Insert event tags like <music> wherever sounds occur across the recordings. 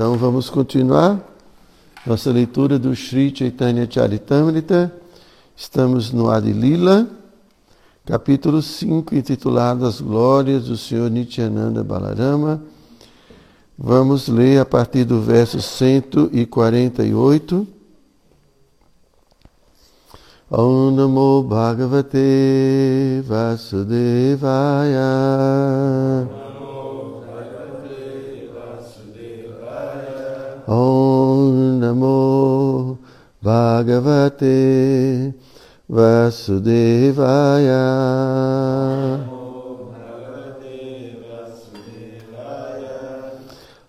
Então vamos continuar nossa leitura do Sri Chaitanya Charitamrita. Estamos no Adilila, capítulo 5, intitulado As Glórias do Senhor Nityananda Balarama. Vamos ler a partir do verso 148. Om Namo Bhagavate Vasudevaya. Om Namo Bhagavate Vasudevaya.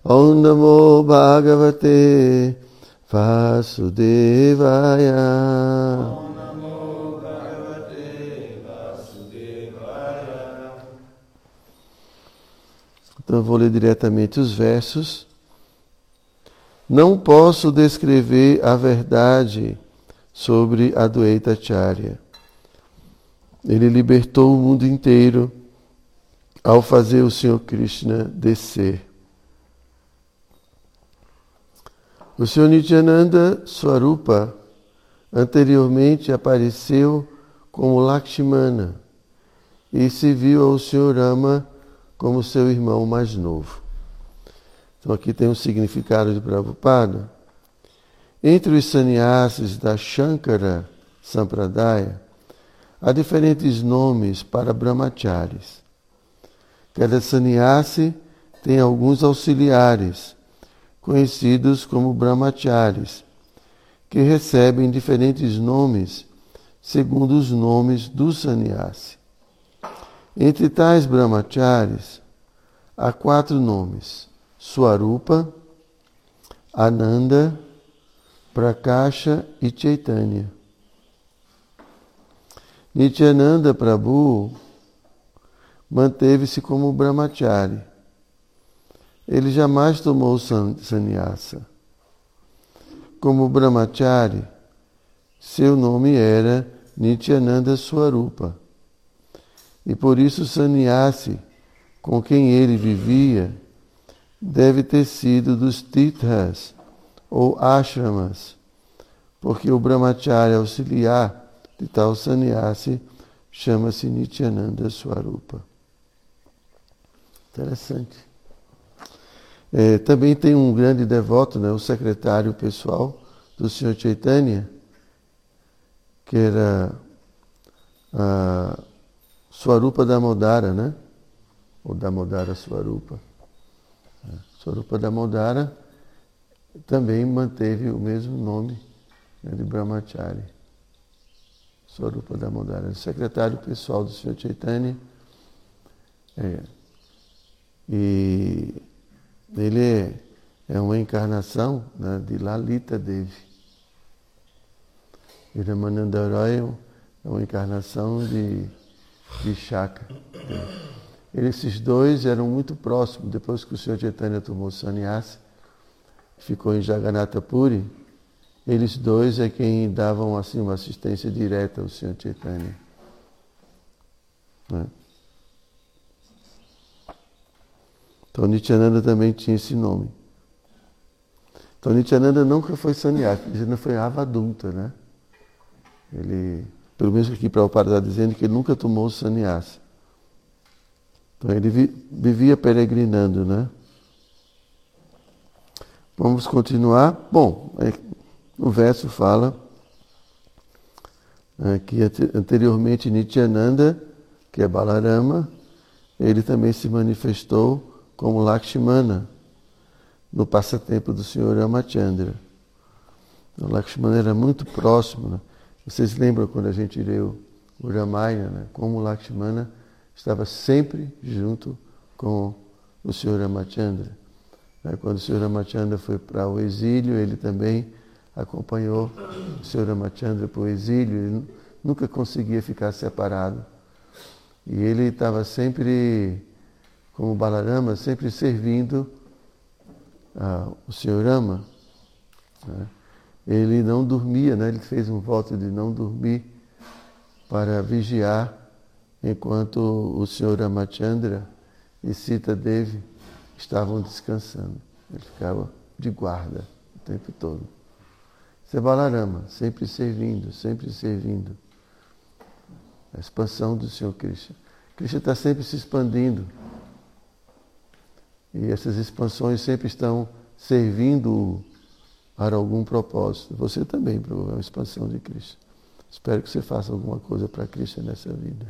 Om Namo Bhagavate Vasudevaya. Então eu vou ler diretamente os versos. Não posso descrever a verdade sobre a Dueta Acharya. Ele libertou o mundo inteiro ao fazer o Senhor Krishna descer. O Senhor Nityananda Swarupa anteriormente apareceu como Lakshmana e se viu ao Senhor Rama como seu irmão mais novo. Então aqui tem um significado de Prabhupada. Entre os sannyasis da Shankara Sampradaya, há diferentes nomes para brahmacharis. Cada sannyasi tem alguns auxiliares, conhecidos como brahmacharis, que recebem diferentes nomes segundo os nomes do sannyasi. Entre tais brahmacharis, há quatro nomes Swarupa, Ananda, Prakasha e Chaitanya. Nityananda Prabhu manteve-se como brahmachari. Ele jamais tomou sannyasa. Como brahmachari, seu nome era Nityananda Swarupa. E por isso sannyasi com quem ele vivia deve ter sido dos tithas ou ashramas, porque o brahmacharya auxiliar de tal sannyasi chama-se Nityananda Swarupa. Interessante. É, também tem um grande devoto, né, o secretário pessoal do Sr. Chaitanya, que era a Swarupa Damodara, né? Ou Damodara Swarupa. Swarupa Damodara também manteve o mesmo nome né, de Brahmachari. Swarupa Damodara, secretário pessoal do Sr. Chaitanya. É, e ele é, é uma encarnação né, de Lalita Devi. Ramananda Roy é uma encarnação de, de Shaka. Esses dois eram muito próximos. Depois que o Senhor Chaitanya tomou sannyasa, ficou em Jagannatha Puri, eles dois é quem davam assim uma assistência direta ao Senhor Chaitanya. Né? Então Nityananda também tinha esse nome. Então Nityananda nunca foi sannyasa, ele não foi avadunta, né? Ele, pelo menos aqui para o está dizendo que ele nunca tomou sannyasa. Então ele vivia peregrinando, né? Vamos continuar. Bom, é, o verso fala é, que anteriormente Nityananda, que é Balarama, ele também se manifestou como Lakshmana no passatempo do Senhor Ramachandra. O Lakshmana era muito próximo. Né? Vocês lembram quando a gente leu o Ramayana, né? como Lakshmana estava sempre junto com o Sr. Ramachandra. Quando o Sr. Ramachandra foi para o exílio, ele também acompanhou o Sr. Ramachandra para o exílio, ele nunca conseguia ficar separado. E ele estava sempre, como Balarama, sempre servindo uh, o Sr. Rama. Né? Ele não dormia, né? ele fez um voto de não dormir para vigiar enquanto o senhor Ramachandra e Sita Devi estavam descansando. Ele ficava de guarda o tempo todo. Isso é sempre servindo, sempre servindo. A expansão do Senhor Krishna. Krishna está sempre se expandindo. E essas expansões sempre estão servindo para algum propósito. Você também promoveu uma expansão de Krishna. Espero que você faça alguma coisa para Krishna nessa vida.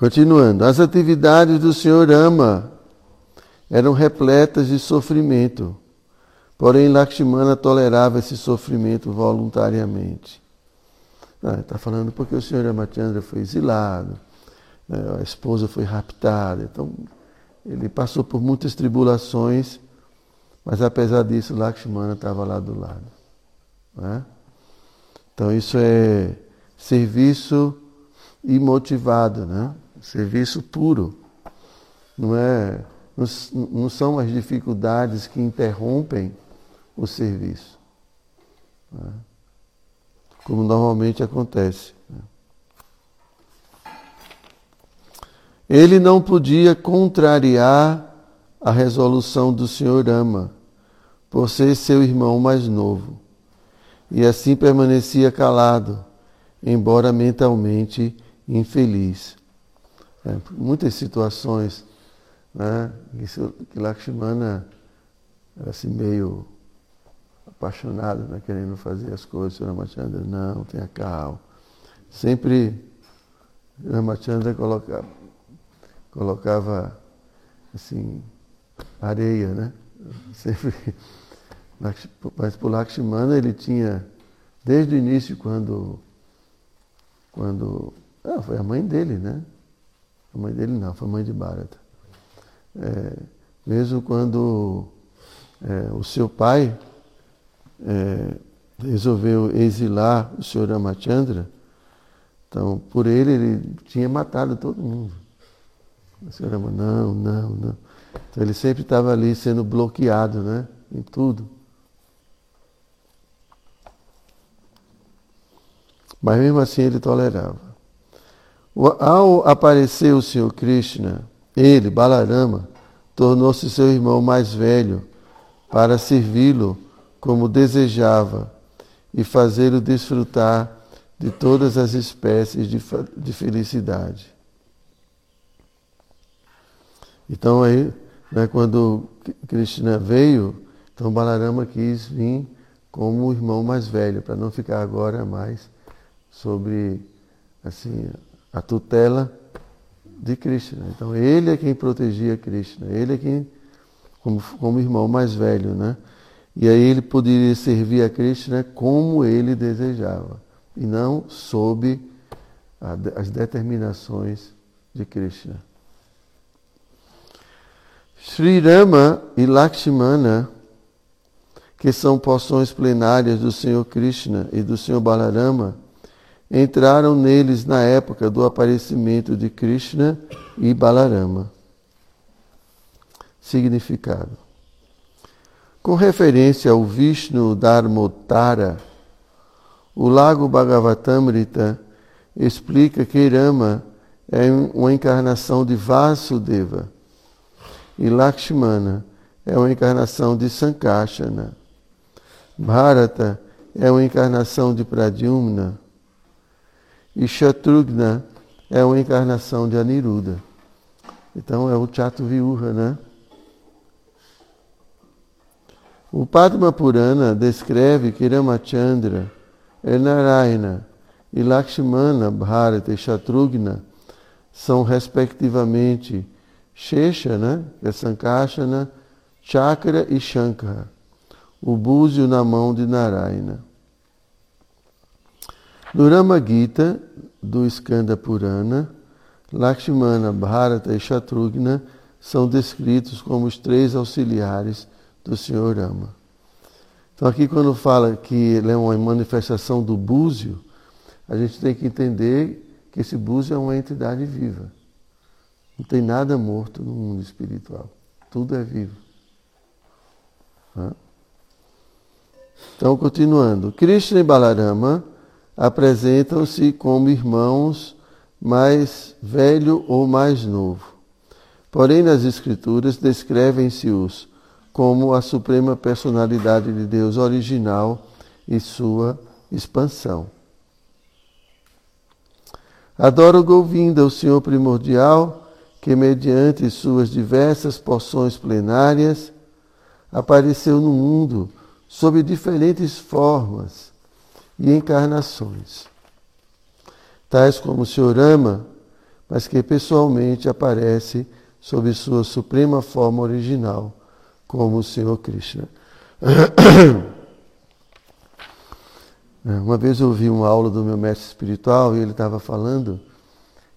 Continuando, as atividades do Senhor Ama eram repletas de sofrimento, porém Lakshmana tolerava esse sofrimento voluntariamente. Está ah, falando porque o Senhor Ramachandra foi exilado, né, a esposa foi raptada, então ele passou por muitas tribulações, mas apesar disso Lakshmana estava lá do lado. Né? Então isso é serviço imotivado, né? Serviço puro. Não, é, não, são as dificuldades que interrompem o serviço. Né? Como normalmente acontece. Né? Ele não podia contrariar a resolução do Senhor Ama, por ser seu irmão mais novo, e assim permanecia calado, embora mentalmente infeliz. É, muitas situações né, que Lakshmana era assim meio apaixonado, né, querendo fazer as coisas, o Ramachandra, não, tenha calma. Sempre Ramachandra colocava, colocava assim, areia, né? Sempre. Mas por Lakshmana ele tinha, desde o início, quando. quando ah, foi a mãe dele, né? A mãe dele não, foi mãe de Bharata. É, mesmo quando é, o seu pai é, resolveu exilar o senhor Ramachandra, então por ele ele tinha matado todo mundo. O senhor Rama, não, não, não. Então ele sempre estava ali sendo bloqueado, né? Em tudo. Mas mesmo assim ele tolerava. Ao aparecer o Senhor Krishna, ele, Balarama, tornou-se seu irmão mais velho para servi-lo como desejava e fazê-lo desfrutar de todas as espécies de, de felicidade. Então aí, né, quando Krishna veio, então Balarama quis vir como o irmão mais velho, para não ficar agora mais sobre assim a tutela de Krishna. Então ele é quem protegia Krishna, ele é quem, como, como irmão mais velho, né? E aí ele poderia servir a Krishna como ele desejava, e não sob a, as determinações de Krishna. Sri Rama e Lakshmana, que são porções plenárias do Senhor Krishna e do Senhor Balarama, entraram neles na época do aparecimento de Krishna e Balarama. Significado. Com referência ao Vishnu Dharmotara, o lago Bhagavatamrita explica que Rama é uma encarnação de Vasudeva e Lakshmana é uma encarnação de Sankashana. Bharata é uma encarnação de Pradyumna e Shatrughna é uma encarnação de Aniruddha. Então é o Chato né? O Padma Purana descreve que Ramachandra Narayana e Lakshmana, Bharata e Shatrughna são respectivamente Shesha, né? que é Sankashana, Chakra e Shankara, o búzio na mão de Narayana. No Rama Gita, do Skanda Purana, Lakshmana, Bharata e Shatrughna são descritos como os três auxiliares do Senhor Rama. Então aqui quando fala que ele é uma manifestação do búzio, a gente tem que entender que esse búzio é uma entidade viva. Não tem nada morto no mundo espiritual. Tudo é vivo. Então, continuando. Krishna e Balarama apresentam-se como irmãos mais velho ou mais novo. Porém, nas Escrituras descrevem-se-os como a suprema personalidade de Deus original e sua expansão. Adoro Govinda, o Senhor primordial, que mediante suas diversas porções plenárias apareceu no mundo sob diferentes formas e encarnações, tais como o Senhor ama, mas que pessoalmente aparece sob sua suprema forma original, como o Senhor Krishna. <coughs> Uma vez eu ouvi uma aula do meu mestre espiritual e ele estava falando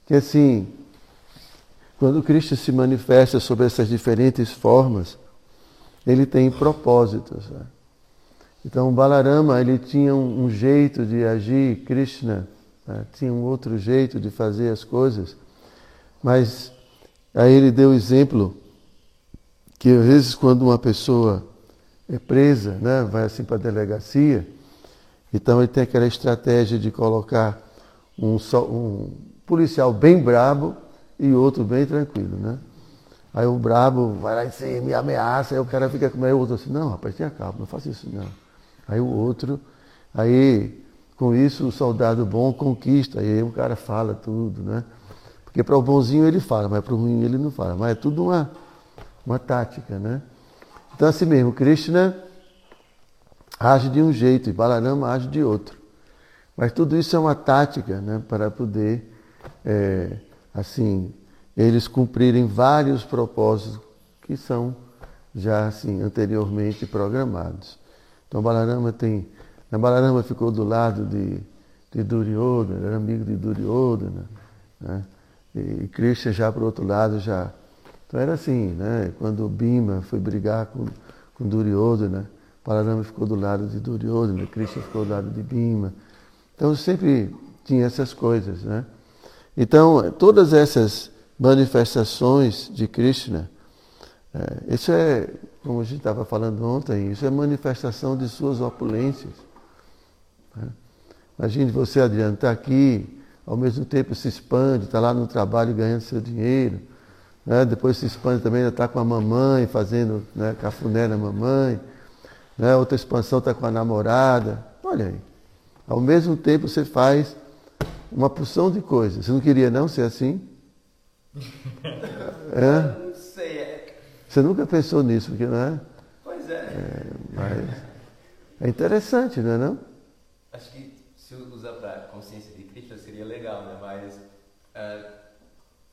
que assim, quando Cristo se manifesta sob essas diferentes formas, ele tem propósitos. Né? Então, Balarama ele tinha um, jeito de agir, Krishna né? tinha um outro jeito de fazer as coisas, mas aí ele deu o exemplo que às vezes quando uma pessoa é presa, né, vai assim para a delegacia, então ele tem aquela estratégia de colocar um, um policial bem brabo e outro bem tranquilo, né? Aí o brabo vai lá em cima e ameaça, aí o cara fica com o outro assim, não, rapaz, tenha calma, não faça isso não. Aí o outro, aí com isso o soldado bom conquista, aí o cara fala tudo, né? Porque para o bonzinho ele fala, mas para o ruim ele não fala. Mas é tudo uma, uma tática, né? Então assim mesmo, Krishna age de um jeito e Balarama age de outro. Mas tudo isso é uma tática né, para poder, é, assim, eles cumprirem vários propósitos que são já assim anteriormente programados. Então Balarama tem, a Balarama ficou do lado de, de Duryodhana, era amigo de Duryodhana, né? e Krishna já para o outro lado já. Então era assim, né? quando Bima foi brigar com, com Duryodhana, Balarama ficou do lado de Duryodhana, Krishna ficou do lado de Bhima. Então sempre tinha essas coisas, né? Então, todas essas manifestações de Krishna, é, isso é, como a gente estava falando ontem, isso é manifestação de suas opulências. Né? Imagine você, Adriano, está aqui, ao mesmo tempo se expande, está lá no trabalho ganhando seu dinheiro, né? depois se expande também, está com a mamãe, fazendo né, cafuné na mamãe né? outra expansão está com a namorada. Olha aí. Ao mesmo tempo você faz uma porção de coisas. Você não queria não ser assim? <laughs> É? Você nunca pensou nisso, porque não é? Pois é. é mas é interessante, não é não? Acho que se usar para consciência de Cristo seria legal, né? Mas uh,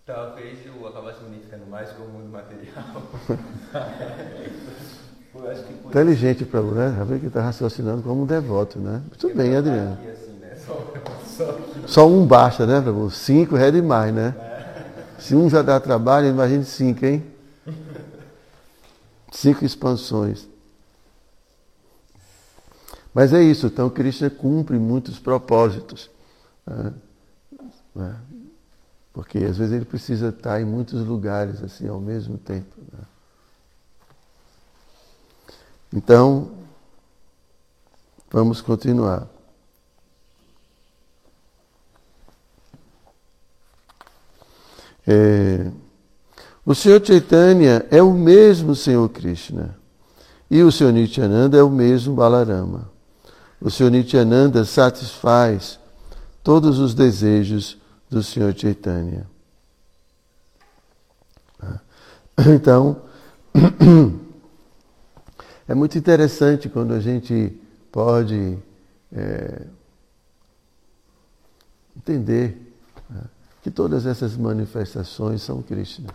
talvez eu acabasse me identificando mais com o mundo material. <laughs> Inteligente para o né? Já vê que está raciocinando como um devoto, né? Muito bem, Adriano. Assim, né? só, só... só, um basta, né, Prabhu? Cinco é demais, né? É. Se um já dá trabalho, imagine cinco, hein? Cinco expansões. Mas é isso, então Krishna cumpre muitos propósitos. Né? né? Porque às vezes ele precisa estar em muitos lugares assim ao mesmo tempo. Né? Então, vamos continuar. É, o Senhor Chaitanya é o mesmo Senhor Krishna. E o Senhor Nityananda é o mesmo Balarama. O Senhor Nityananda satisfaz todos os desejos do Senhor Chaitanya. <clears throat> Então, <clears throat> É muito interessante quando a gente pode é, entender né, que todas essas manifestações são Krishna.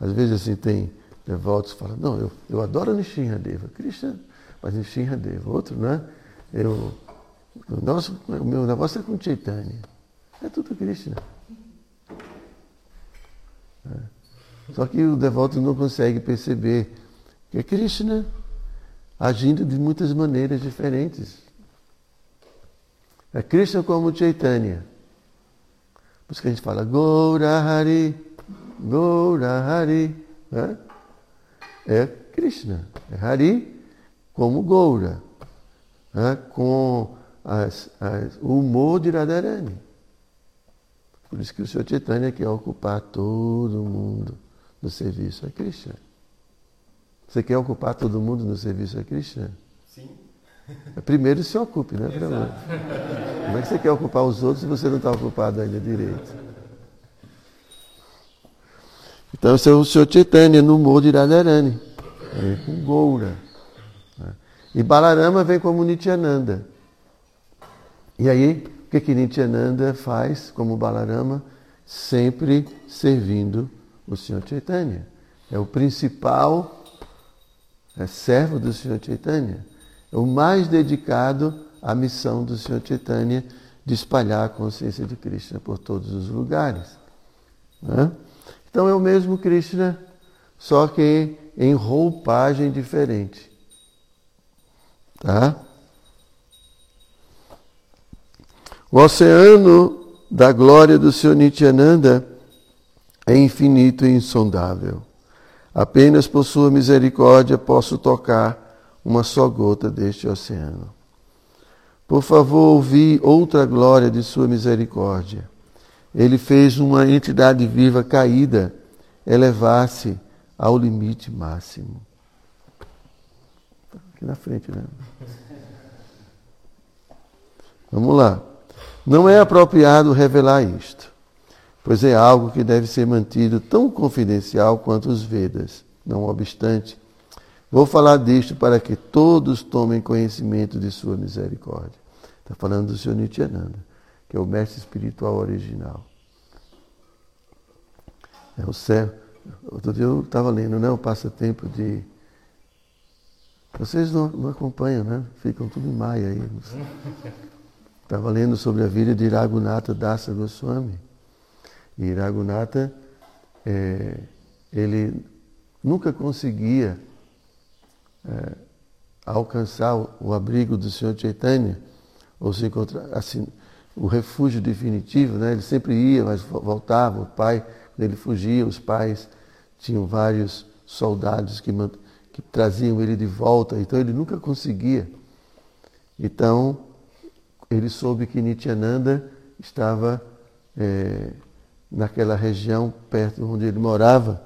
Às vezes assim tem devotos que falam, não, eu, eu adoro Nishinradeva, Krishna, mas Nishinradeva, outro, né? Eu, o, nosso, o meu negócio é com Chaitanya. É tudo Krishna. É. Só que o devoto não consegue perceber que é Krishna agindo de muitas maneiras diferentes. É Krishna como Chaitanya. Por isso que a gente fala Goura Hari, Goura Hari. Né? É Krishna. É Hari como Goura. Né? Com as, as, o humor de Radharani. Por isso que o Senhor Chaitanya quer ocupar todo mundo no serviço a Krishna. Você quer ocupar todo mundo no serviço a Krishna? Sim. Primeiro se ocupe, né? Exato. Como é que você quer ocupar os outros se você não está ocupado ainda direito? Então, esse é o Senhor Chaitanya no Mo de Radharani, com Goura. Né? E Balarama vem como Nityananda. E aí, o que, que Nityananda faz como Balarama? Sempre servindo o Senhor Chaitanya. É o principal é servo do Senhor Chaitanya. É o mais dedicado à missão do Senhor Chaitanya de espalhar a consciência de Krishna por todos os lugares. Né? Então é o mesmo Krishna, só que em roupagem diferente. Tá? O oceano da glória do Senhor Nityananda é infinito e insondável. Apenas por sua misericórdia posso tocar uma só gota deste oceano. Por favor, ouvi outra glória de sua misericórdia. Ele fez uma entidade viva caída elevar-se ao limite máximo. Aqui na frente, né? Vamos lá. Não é apropriado revelar isto pois é algo que deve ser mantido tão confidencial quanto os Vedas. Não obstante, vou falar disto para que todos tomem conhecimento de sua misericórdia. Está falando do Senhor Nityananda, que é o mestre espiritual original. É o céu. Outro dia eu estava lendo, né? O passatempo de. Vocês não, não acompanham, né? Ficam tudo em maia aí. <laughs> Estava lendo sobre a vida de Raghunatha Dasa Goswami. E Raghunatha, é, ele nunca conseguia é, alcançar o, o, abrigo do Senhor Chaitanya, ou se encontrar, assim, o refúgio definitivo, né? ele sempre ia, mas voltava, o pai, quando ele fugia, os pais tinham vários soldados que, que traziam ele de volta, então ele nunca conseguia. Então, ele soube que Nityananda estava é, naquela região perto onde ele morava,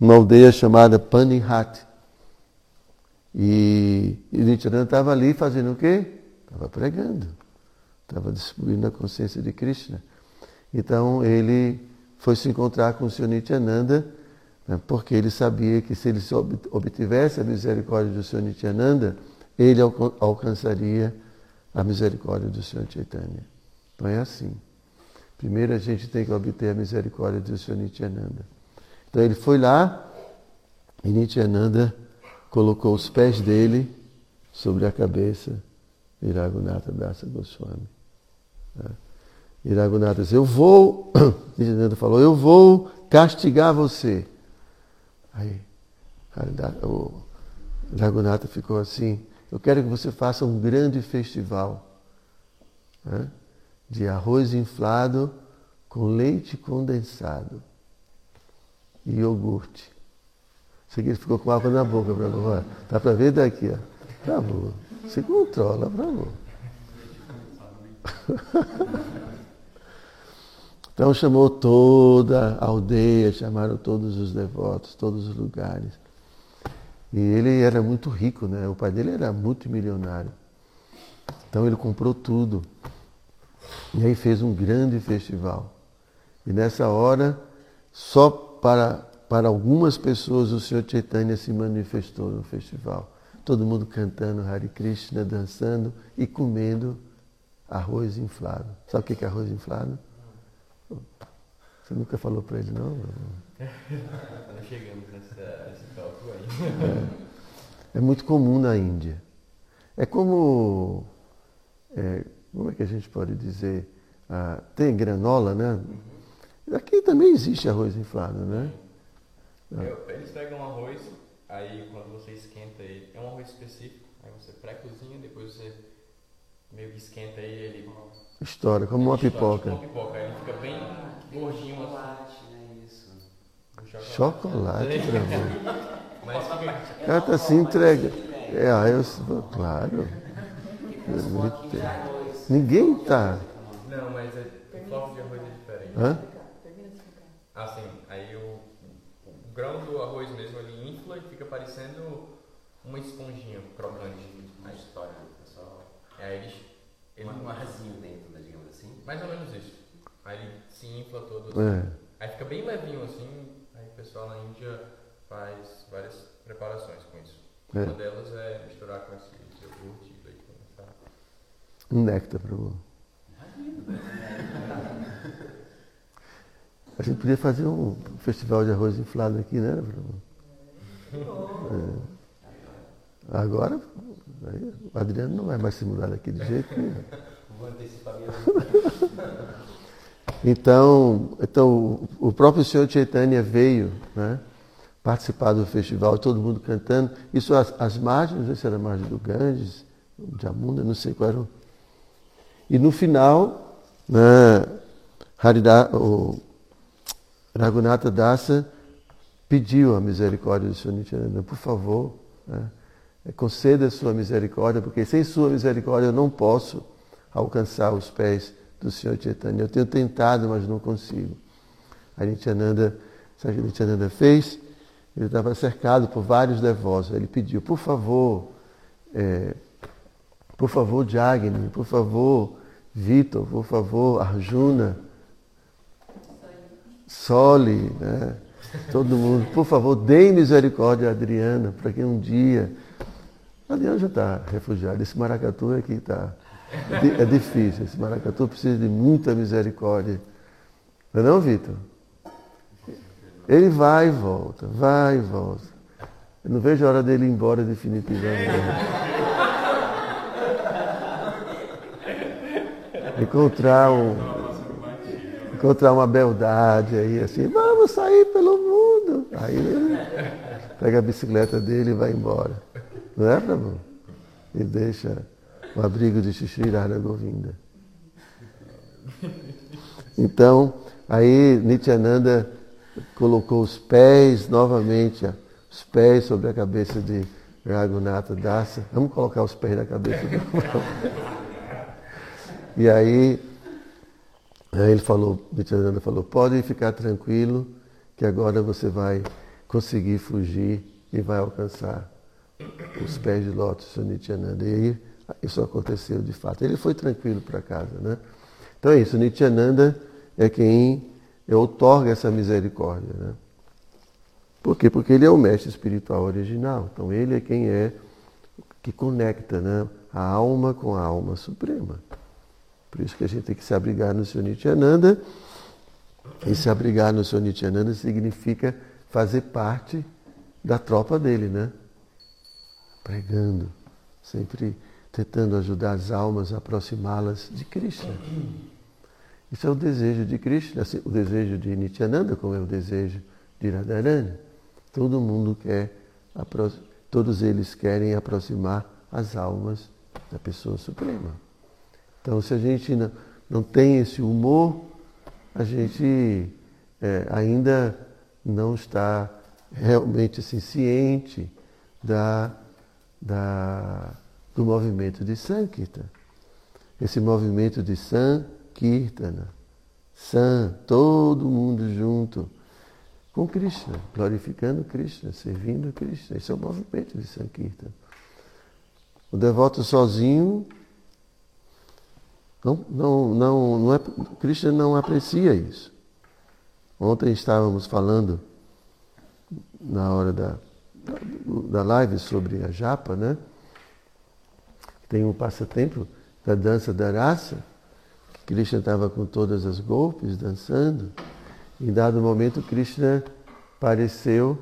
uma aldeia chamada Panihat. E, e Nityananda estava ali fazendo o quê? Estava pregando, estava distribuindo a consciência de Krishna. Então ele foi se encontrar com o Senhor Nityananda, né, porque ele sabia que se ele obtivesse a misericórdia do Senhor Nityananda, ele alcançaria a misericórdia do Senhor Chaitanya. Então é assim. Primeiro a gente tem que obter a misericórdia do Senhor Nityananda. Então ele foi lá e Nityananda colocou os pés dele sobre a cabeça de Raghunatha Dasa Goswami. E Raghunatha disse, eu vou, <coughs> Nityananda falou, eu vou castigar você. Aí o Raghunatha ficou assim, eu quero que você faça um grande festival. Né? de arroz inflado com leite condensado e iogurte. Isso aqui ficou com água na boca para agora. Dá para ver daqui, ó. Tá bom. Se controla, por favor. <laughs> Então chamou toda a aldeia, chamaram todos os devotos, todos os lugares. E ele era muito rico, né? O pai dele era multimilionário. Então ele comprou tudo. E aí fez um grande festival. E nessa hora, só para, para algumas pessoas o Senhor Chaitanya se manifestou no festival. Todo mundo cantando Hare Krishna, dançando e comendo arroz inflado. Sabe o que é arroz inflado? Você nunca falou para ele, não? Não chegamos nessa, nesse tópico aí. É, é, muito comum na Índia. É como. É, como é que a gente pode dizer? Ah, tem granola, né? Aqui também existe arroz inflado, né? Eu, eles pegam arroz, aí quando você esquenta ele, é um arroz específico, aí você pré-cozinha, depois você meio que esquenta ele, ele estoura, como uma pipoca. Como uma pipoca, ele fica bem gordinho. Chocolate, né? Isso. Chocolate, pra mim. <laughs> Mas. O cara tá assim entrega. É, aí eu, claro. De arroz. Ninguém tá. Não, mas é, o floco de arroz é diferente. Hã? Ah, sim. Aí o, o grão do arroz mesmo ele infla e fica parecendo uma esponjinha crocante. A história É, eles, ele, Um armazinho dentro, né, digamos assim. mais ou menos isso. Aí ele se infla todo. É. Aí fica bem levinho assim. Aí o pessoal na Índia faz várias preparações com isso. É. Uma delas é misturar com esse iogurte e leite condensado. Um néctar para o. <laughs> A gente podia fazer um festival de arroz inflado aqui, né, Bruno? É. Agora, aí, o Adriano não vai mais se mudar daqui jeito. Vou antecipar minha. <laughs> Então, então o- próprio senhor Chaitanya veio né, participar do festival, todo mundo cantando. Isso as, as margens, não sei se era a margem do Ganges, de Amunda, não sei qual era. E no final, né, Harida, o Raghunatha Dasa pediu a misericórdia do Senhor Nityananda, por favor, né, conceda a sua misericórdia, porque sem sua misericórdia eu não posso alcançar os pés do Senhor Chaitanya. Eu tenho tentado, mas não consigo. A Nityananda, sabe o que Nityananda fez? Ele estava cercado por vários devotos. Ele pediu, por favor, é, por favor, Jagni, por favor, Vitor, por favor, Arjuna, Soli, né? todo mundo, por favor, deem misericórdia a Adriana, para que um dia. A Adriana já está refugiada, esse maracatu aqui está. É, é difícil, esse maracatu precisa de muita misericórdia. Não é não, Vitor? Ele vai e volta, vai e volta. Eu não vejo a hora dele ir embora definitivamente. Encontrar um, encontrar uma beldade aí, assim, vamos sair pelo mundo. Aí ele pega a bicicleta dele e vai embora. Não é, Prabhu? E deixa o abrigo de Shri Radha Govinda. Então, aí Nityananda colocou os pés novamente, os pés sobre a cabeça de Raghunatha Dasa. Vamos colocar os pés na cabeça do E aí, aí ele falou, Nityananda falou, pode ficar tranquilo que agora você vai conseguir fugir e vai alcançar os pés de lótus Sr. Nityananda. E aí isso aconteceu de fato. Ele foi tranquilo para casa, né? Então é isso, Nityananda é quem outorga essa misericórdia, né? Por quê? Porque ele é o mestre espiritual original. Então ele é quem é que conecta, né, a alma com a alma suprema. Por isso que a gente tem que se abrigar no Sr. Nityananda. E se abrigar no Sr. Nityananda significa fazer parte da tropa dele, né? Pregando, sempre tentando ajudar as almas a aproximá-las de Krishna. Isso é o desejo de Krishna, assim, o desejo de Nityananda, como é o desejo de Radharani. Todo mundo quer, todos eles querem aproximar as almas da pessoa suprema. Então, se a gente não, não tem esse humor, a gente é, ainda não está realmente assim, ciente da, da, do movimento de Sankirtan. Esse movimento de Sankirtana. San, todo mundo junto com Krishna, glorificando Krishna, servindo Krishna. Esse é o movimento de Sankirtana. O devoto sozinho não, não, não, não é, Krishna não aprecia isso. Ontem estávamos falando na hora da, da live sobre a japa, né? Tem um passatempo da dança da raça, que Krishna estava com todas as golpes dançando. Em dado momento, Krishna pareceu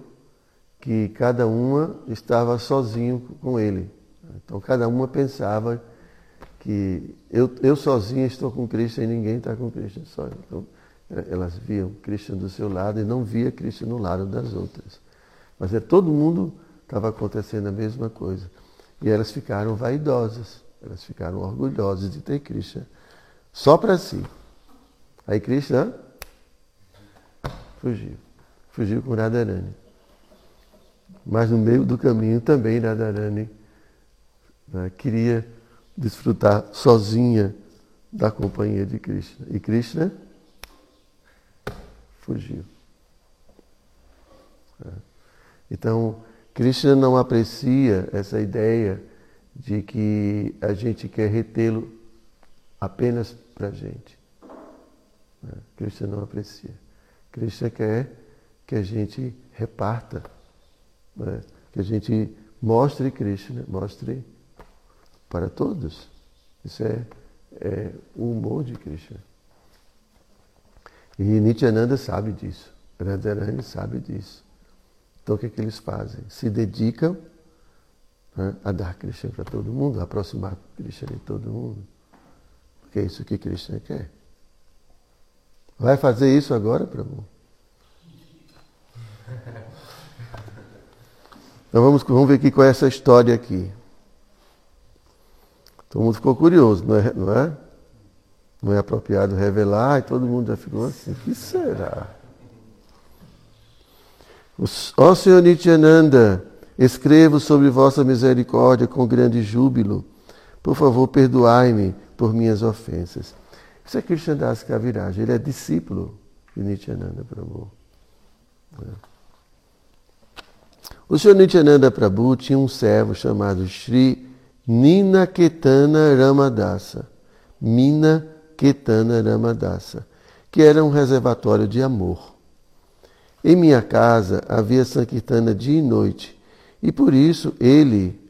que cada uma estava sozinho com ele. Então, cada uma pensava que eu, eu sozinha estou com Krishna e ninguém está com Krishna. Só. Então, elas viam Krishna do seu lado e não via Krishna no lado das outras. Mas é, todo mundo estava acontecendo a mesma coisa. E elas ficaram vaidosas, elas ficaram orgulhosas de ter Krishna só para si. Aí Krishna fugiu. Fugiu com Radharani. Mas no meio do caminho também Radharani né, queria desfrutar sozinha da companhia de Krishna. E Krishna fugiu. Então, Krishna não aprecia essa ideia de que a gente quer retê-lo apenas para a gente. É. Krishna não aprecia. Krishna quer que a gente reparta, né? que a gente mostre Krishna, mostre para todos. Isso é, é o humor de Krishna. E Nityananda sabe disso. Radharani sabe disso. Então o que, é que eles fazem? Se dedicam né, a dar Krishna para todo mundo, a aproximar Krishna de todo mundo. Porque é isso que Krishna quer. Vai fazer isso agora, Prabhu? Então vamos, vamos ver aqui qual é essa história aqui. Todo mundo ficou curioso, não é? Não é, não é apropriado revelar, e todo mundo já ficou assim, o que será? Ó Senhor Nityananda, escrevo sobre vossa misericórdia com grande júbilo. Por favor, perdoai-me por minhas ofensas. Isso é Krishnadas Kaviraj, ele é discípulo de Nityananda Prabhu. O Senhor Nityananda Prabhu tinha um servo chamado Sri Nina Ketana Ramadasa. Mina Ketana Ramadasa, que era um reservatório de amor. Em minha casa havia Sankirtana dia e noite, e por isso ele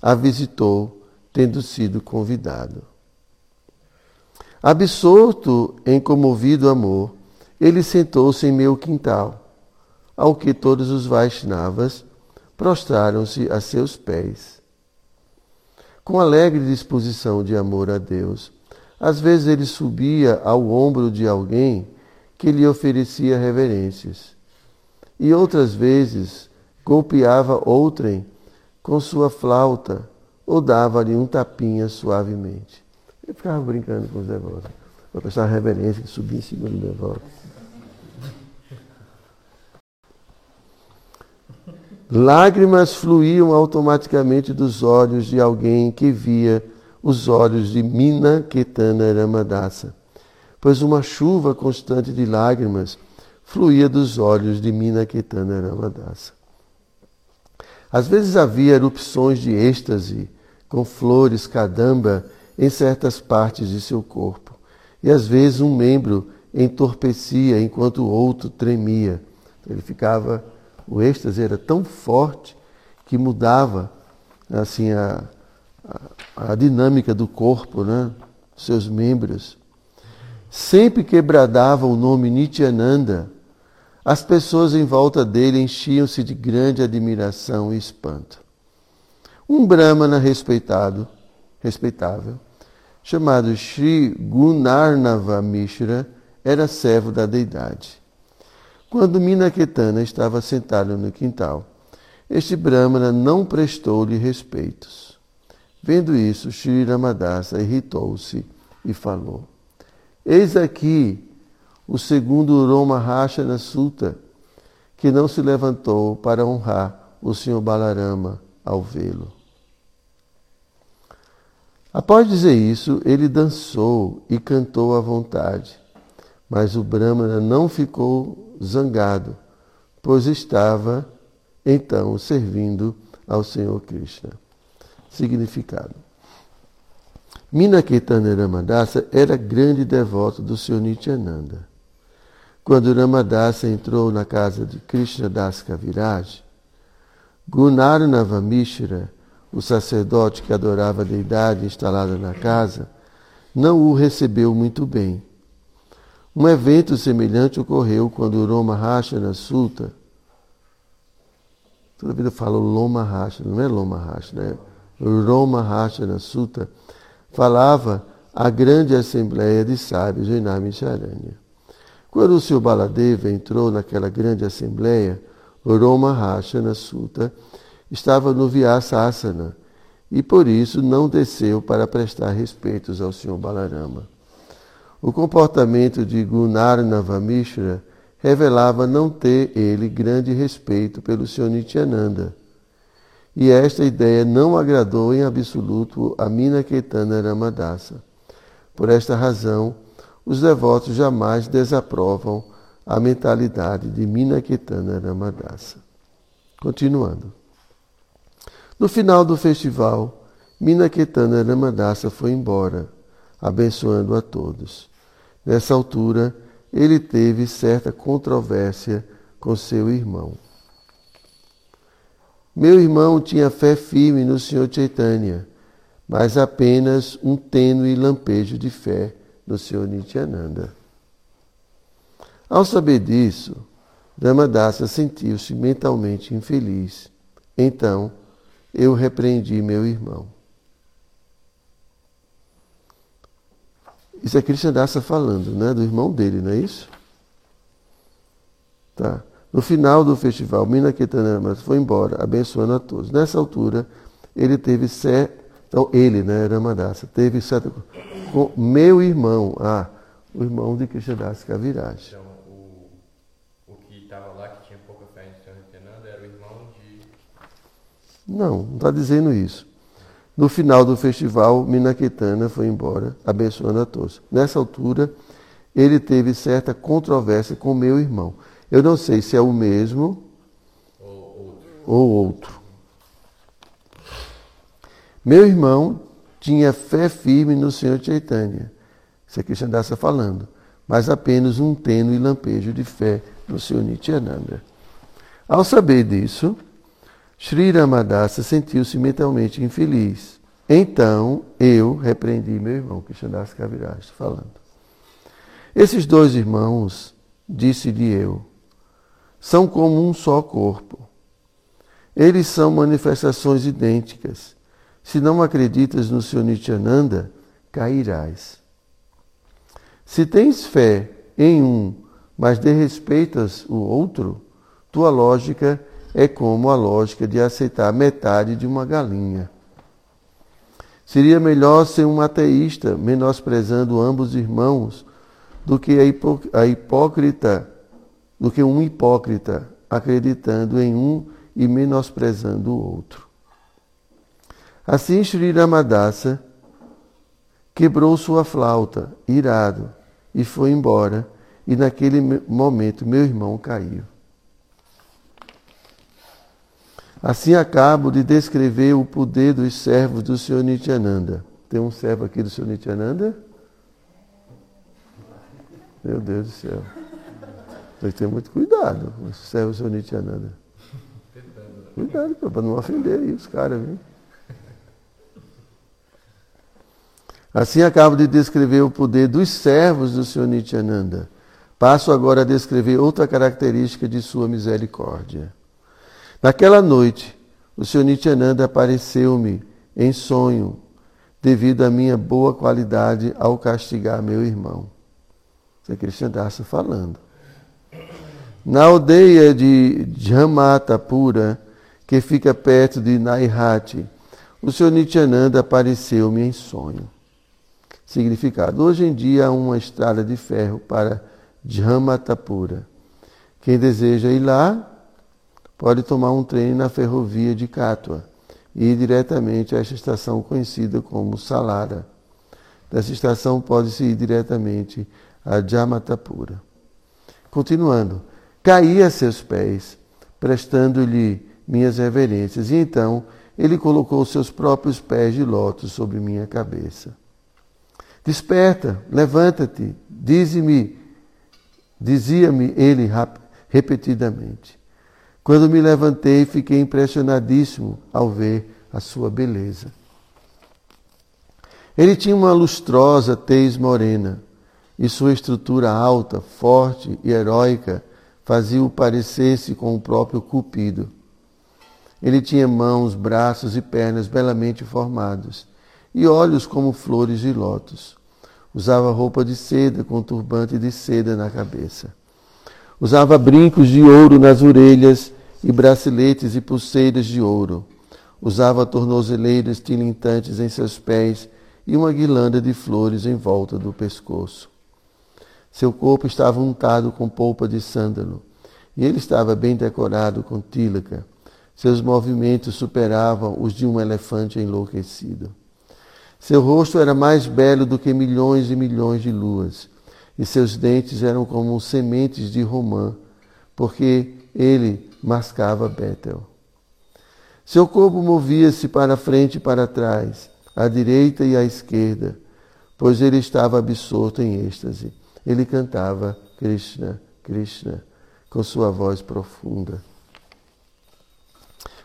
a visitou, tendo sido convidado. Absorto em comovido amor, ele sentou-se em meu quintal, ao que todos os Vaishnavas prostraram-se a seus pés. Com alegre disposição de amor a Deus, às vezes ele subia ao ombro de alguém que lhe oferecia reverências, e outras vezes golpeava outrem com sua flauta ou dava-lhe um tapinha suavemente. Ele ficava brincando com os devotos. Uma pessoa reverência que subia em cima do devoto. Lágrimas fluíam automaticamente dos olhos de alguém que via os olhos de Mina Ketana Ramadasa, pois uma chuva constante de lágrimas fluía dos olhos de Mina Ketana Ramadasa. Às vezes havia erupções de êxtase com flores cadamba em certas partes de seu corpo, e às vezes um membro entorpecia enquanto o outro tremia. Ele ficava o êxtase era tão forte que mudava assim a, a, a dinâmica do corpo, né? seus membros. Sempre que bradava o nome Nityananda, as pessoas em volta dele enchiam-se de grande admiração e espanto. Um brahmana respeitado, respeitável, chamado Sri Gunarnava Mishra, era servo da deidade. Quando Minaketana estava sentado no quintal, este Brahmana não prestou-lhe respeitos. Vendo isso, Shri Ramadasa irritou-se e falou: Eis aqui o segundo Roma na Sutta, que não se levantou para honrar o Senhor Balarama ao vê-lo. Após dizer isso, ele dançou e cantou à vontade, mas o Brahmana não ficou zangado, pois estava então servindo ao Senhor Krishna. Significado. Minaketana Ramadasa era grande devoto do Senhor Nityananda. Quando Ramadasa entrou na casa de Krishna Das Kaviraj, Gunarnava Mishra, o sacerdote que adorava a deidade instalada na casa, não o recebeu muito bem um evento semelhante ocorreu quando Roma Rashana Sutta, toda vida eu falo Loma Rashana, não é Loma Rashana, é Roma Rashana Sutta, falava a grande assembleia de sábios em Namisharanya. Quando o Sr. Baladeva entrou naquela grande assembleia, Roma Rashana Sutta estava no Vyasasana e por isso não desceu para prestar respeitos ao Sr. Balarama. O comportamento de Gunarnava Mishra revelava não ter ele grande respeito pelo Sr. Nityananda. E esta ideia não agradou em absoluto a Minaketana Ramadasa. Por esta razão, os devotos jamais desaprovam a mentalidade de Minaketana Ramadasa. Continuando. No final do festival, Minaketana Ramadasa foi embora, abençoando a todos. Nessa altura, ele teve certa controvérsia com seu irmão. Meu irmão tinha fé firme no Senhor Chaitanya, mas apenas um tênue lampejo de fé no Senhor Nityananda. Ao saber disso, Ramadasa sentiu-se mentalmente infeliz. Então, eu repreendi meu irmão. Isso é Krishnadasa falando, né? Do irmão dele, não é isso? Tá. No final do festival, Mina Ketanama foi embora, abençoando a todos. Nessa altura, ele teve. Então, ele, né, Ramadasa, teve certo. Com meu irmão, ah, o irmão de Krishnadasa Kaviraj. Então, o, o que estava lá, que tinha pouca fé em Nityananda, era o irmão de. Não, não está dizendo isso. No final do festival, Minaketana foi embora, abençoando a todos. Nessa altura, ele teve certa controvérsia com meu irmão. Eu não sei se é o mesmo ou outro. Ou outro. Meu irmão tinha fé firme no Senhor Chaitanya. Isso é Krishnadasa falando. Mas apenas um tênue lampejo de fé no Senhor Nityananda. Ao saber disso, Sri Ramadasa sentiu-se mentalmente infeliz. Então eu repreendi meu irmão, Krishnadasa Kaviraj, falando. Esses dois irmãos, disse-lhe eu, são como um só corpo. Eles são manifestações idênticas. Se não acreditas no Senhor Nityananda, cairás. Se tens fé em um, mas desrespeitas o outro, tua lógica é como a lógica de aceitar metade de uma galinha. Seria melhor ser um ateísta, menosprezando ambos irmãos, do que a, hipócrita do que um hipócrita acreditando em um e menosprezando o outro. Assim Sri Ramadasa quebrou sua flauta, irado, e foi embora, e naquele momento meu irmão caiu. Assim acabo de descrever o poder dos servos do Senhor Nityananda. Tem um servo aqui do Senhor Nityananda? Meu Deus do céu. Tem que ter muito cuidado. Serve o seu Nityananda. Cuidado, para não ofender aí os caras, viu? Assim acabo de descrever o poder dos servos do Senhor Nityananda. Passo agora a descrever outra característica de sua misericórdia. Naquela noite, o Senhor Nityananda apareceu-me em sonho, devido à minha boa qualidade ao castigar meu irmão. Isso é Krishna Dasa falando. Na aldeia de Jamatapura, que fica perto de Naihati, o Senhor Nityananda apareceu-me em sonho. Significado: Hoje em dia há uma estrada de ferro para Jamatapura. Quem deseja ir lá pode tomar um trem na ferrovia de Katua e ir diretamente a esta estação conhecida como Salara. Dessa estação pode-se ir diretamente a Jamatapura. Continuando, caí a seus pés, prestando-lhe minhas reverências, e então ele colocou seus próprios pés de lótus sobre minha cabeça. Desperta, levanta-te, dize-me, dizia-me ele repetidamente. Quando me levantei, fiquei impressionadíssimo ao ver a sua beleza. Ele tinha uma lustrosa tez morena, e sua estrutura alta, forte e heróica fazia-o parecer-se com o próprio Cupido. Ele tinha mãos, braços e pernas belamente formados, e olhos como flores de lótus. Usava roupa de seda com turbante de seda na cabeça. Usava brincos de ouro nas orelhas e braceletes e pulseiras de ouro. Usava tornozeleiras tilintantes em seus pés e uma guirlanda de flores em volta do pescoço. Seu corpo estava untado com polpa de sândalo, e ele estava bem decorado com tílaca. Seus movimentos superavam os de um elefante enlouquecido. Seu rosto era mais belo do que milhões e milhões de luas, e seus dentes eram como sementes de romã, porque ele mascava Betel. Seu corpo movia-se para frente e para trás, à direita e à esquerda, pois ele estava absorto em êxtase. Ele cantava Krishna, Krishna, com sua voz profunda.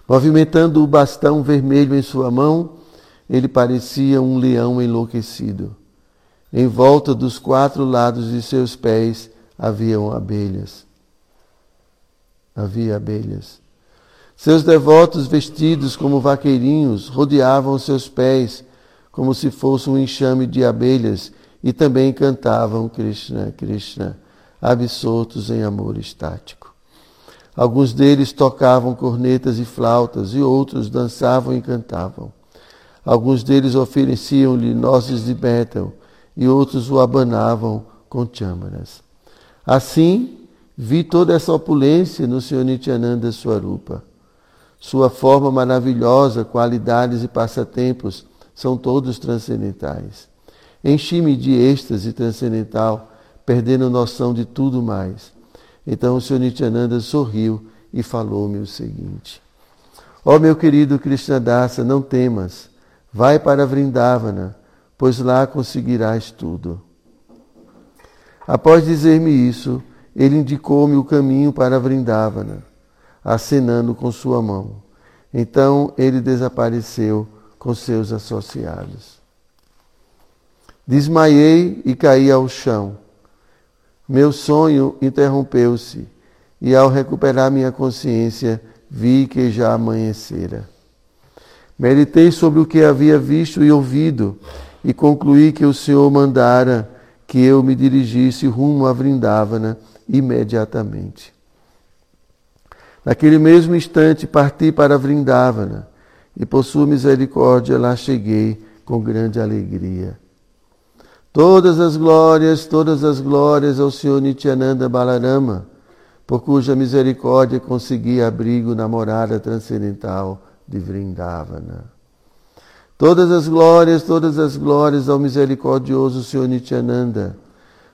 Movimentando o bastão vermelho em sua mão, ele parecia um leão enlouquecido. Em volta dos quatro lados de seus pés haviam abelhas. Havia abelhas. Seus devotos, vestidos como vaqueirinhos, rodeavam seus pés como se fosse um enxame de abelhas e também cantavam Krishna, Krishna, absortos em amor estático. Alguns deles tocavam cornetas e flautas e outros dançavam e cantavam. Alguns deles ofereciam-lhe nozes de Betel e outros o abanavam com châmaras. Assim, vi toda essa opulência no Senhor Nityananda Swarupa. Sua forma maravilhosa, qualidades e passatempos são todos transcendentais. Enchi-me de êxtase transcendental, perdendo noção de tudo mais. Então o Senhor Nityananda sorriu e falou-me o seguinte: Ó oh, meu querido Krishnadasa, não temas, vai para Vrindavana, pois lá conseguirás tudo. Após dizer-me isso, ele indicou-me o caminho para Vrindavana acenando com sua mão. Então ele desapareceu com seus associados. Desmaiei e caí ao chão. Meu sonho interrompeu-se e, ao recuperar minha consciência, vi que já amanhecera. Meditei sobre o que havia visto e ouvido e concluí que o Senhor mandara que eu me dirigisse rumo a Vrindavana imediatamente. Naquele mesmo instante parti para Vrindavana e por sua misericórdia lá cheguei com grande alegria. Todas as glórias, todas as glórias ao Senhor Nityananda Balarama, por cuja misericórdia consegui abrigo na morada transcendental de Vrindavana. Todas as glórias, todas as glórias ao misericordioso Senhor Nityananda,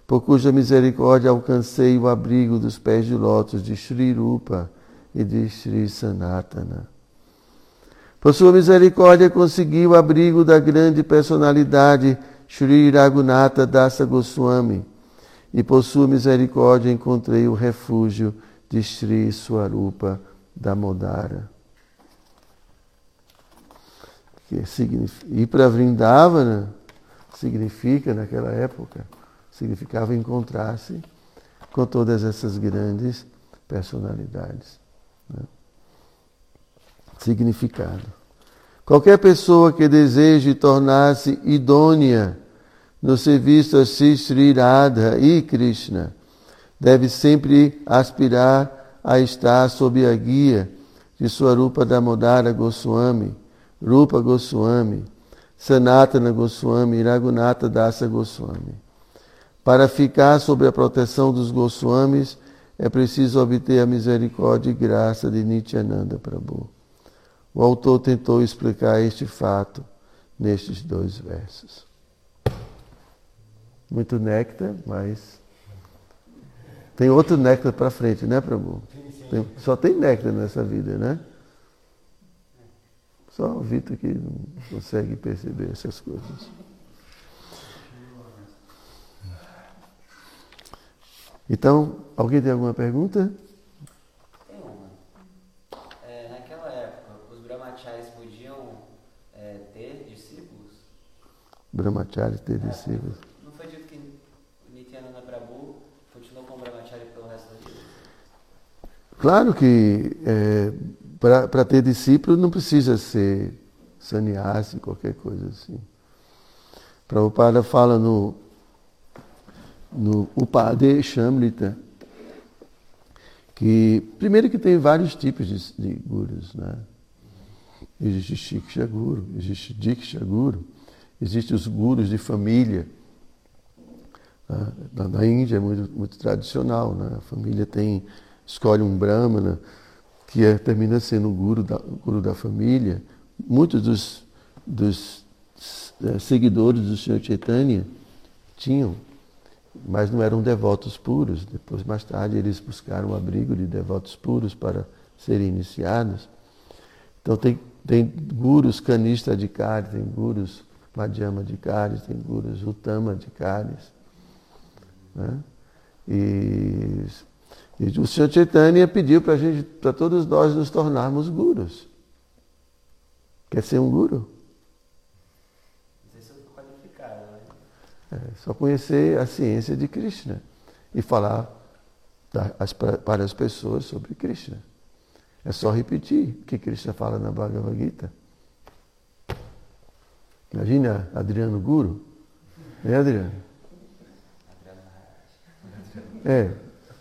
por cuja misericórdia alcancei o abrigo dos pés de lótus de Sri Rupa, e de Sri Sanatana. Por sua misericórdia conseguiu o abrigo da grande personalidade Sri Raghunatha Dasa Goswami e por sua misericórdia encontrei o refúgio de Sri Swarupa Damodara. Que significa, ir para Vrindavana significa, naquela época, significava encontrar-se com todas essas grandes personalidades. Né? Significado. Qualquer pessoa que deseje tornar-se idônea no serviço a Sri Radha e Krishna deve sempre aspirar a estar sob a guia de sua Rupa Damodara Goswami, Rupa Goswami, Sanatana Goswami e Raghunatha Dasa Goswami. Para ficar sob a proteção dos Goswamis, é preciso obter a misericórdia e graça de Nityananda Prabhu. O autor tentou explicar este fato nestes dois versos. Muito néctar, mas tem outro néctar para frente, né, Prabhu? Tem, só tem néctar nessa vida, né? Só o Vitor que não consegue perceber essas coisas. Então, alguém tem alguma pergunta? Tem uma. É, naquela época, os brahmacharis podiam é, ter discípulos? Brahmacharis ter é, discípulos. Não foi dito que Nityananda Prabhu continuou com brahmachari pelo resto da vida? Claro que é, para ter discípulo não precisa ser sannyasi, qualquer coisa assim. Prabhupada fala no no Upade Shamrita, que primeiro que tem vários tipos de, de gurus, né? Existe Shiksha Guru, existe Diksha Guru, existem os gurus de família. Né? Na, na, Índia é muito, muito tradicional, né? A família tem, escolhe um brahmana, que é, termina sendo o guru da, o guru da família. Muitos dos, dos é, seguidores do Sr. Chaitanya tinham mas não eram devotos puros. Depois, mais tarde, eles buscaram um abrigo de devotos puros para serem iniciados. Então, tem, tem gurus canista de Kari, tem gurus Madhyama de Kari, tem gurus Utama de Kari. Né? E, e o Senhor Chaitanya pediu para gente, para todos nós nos tornarmos gurus. Quer ser um guru? É, só conhecer a ciência de Krishna e falar para as pessoas sobre Krishna. É só repetir o que Krishna fala na Bhagavad Gita. Imagina Adriano Guru. É, Adriano? É,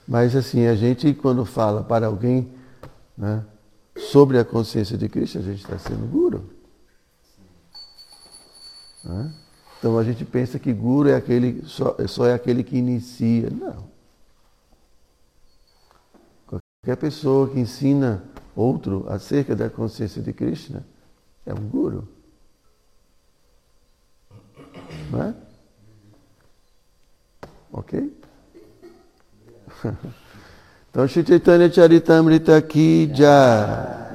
mas assim, a gente quando fala para alguém né, sobre a consciência de Krishna, a gente está sendo guru. Né? Então a gente pensa que guru é aquele, só, só é aquele que inicia. Não. Qualquer pessoa que ensina outro acerca da consciência de Krishna é um guru. Não é? Ok? <laughs> Então, Shri Chaitanya Charitamrita aqui já.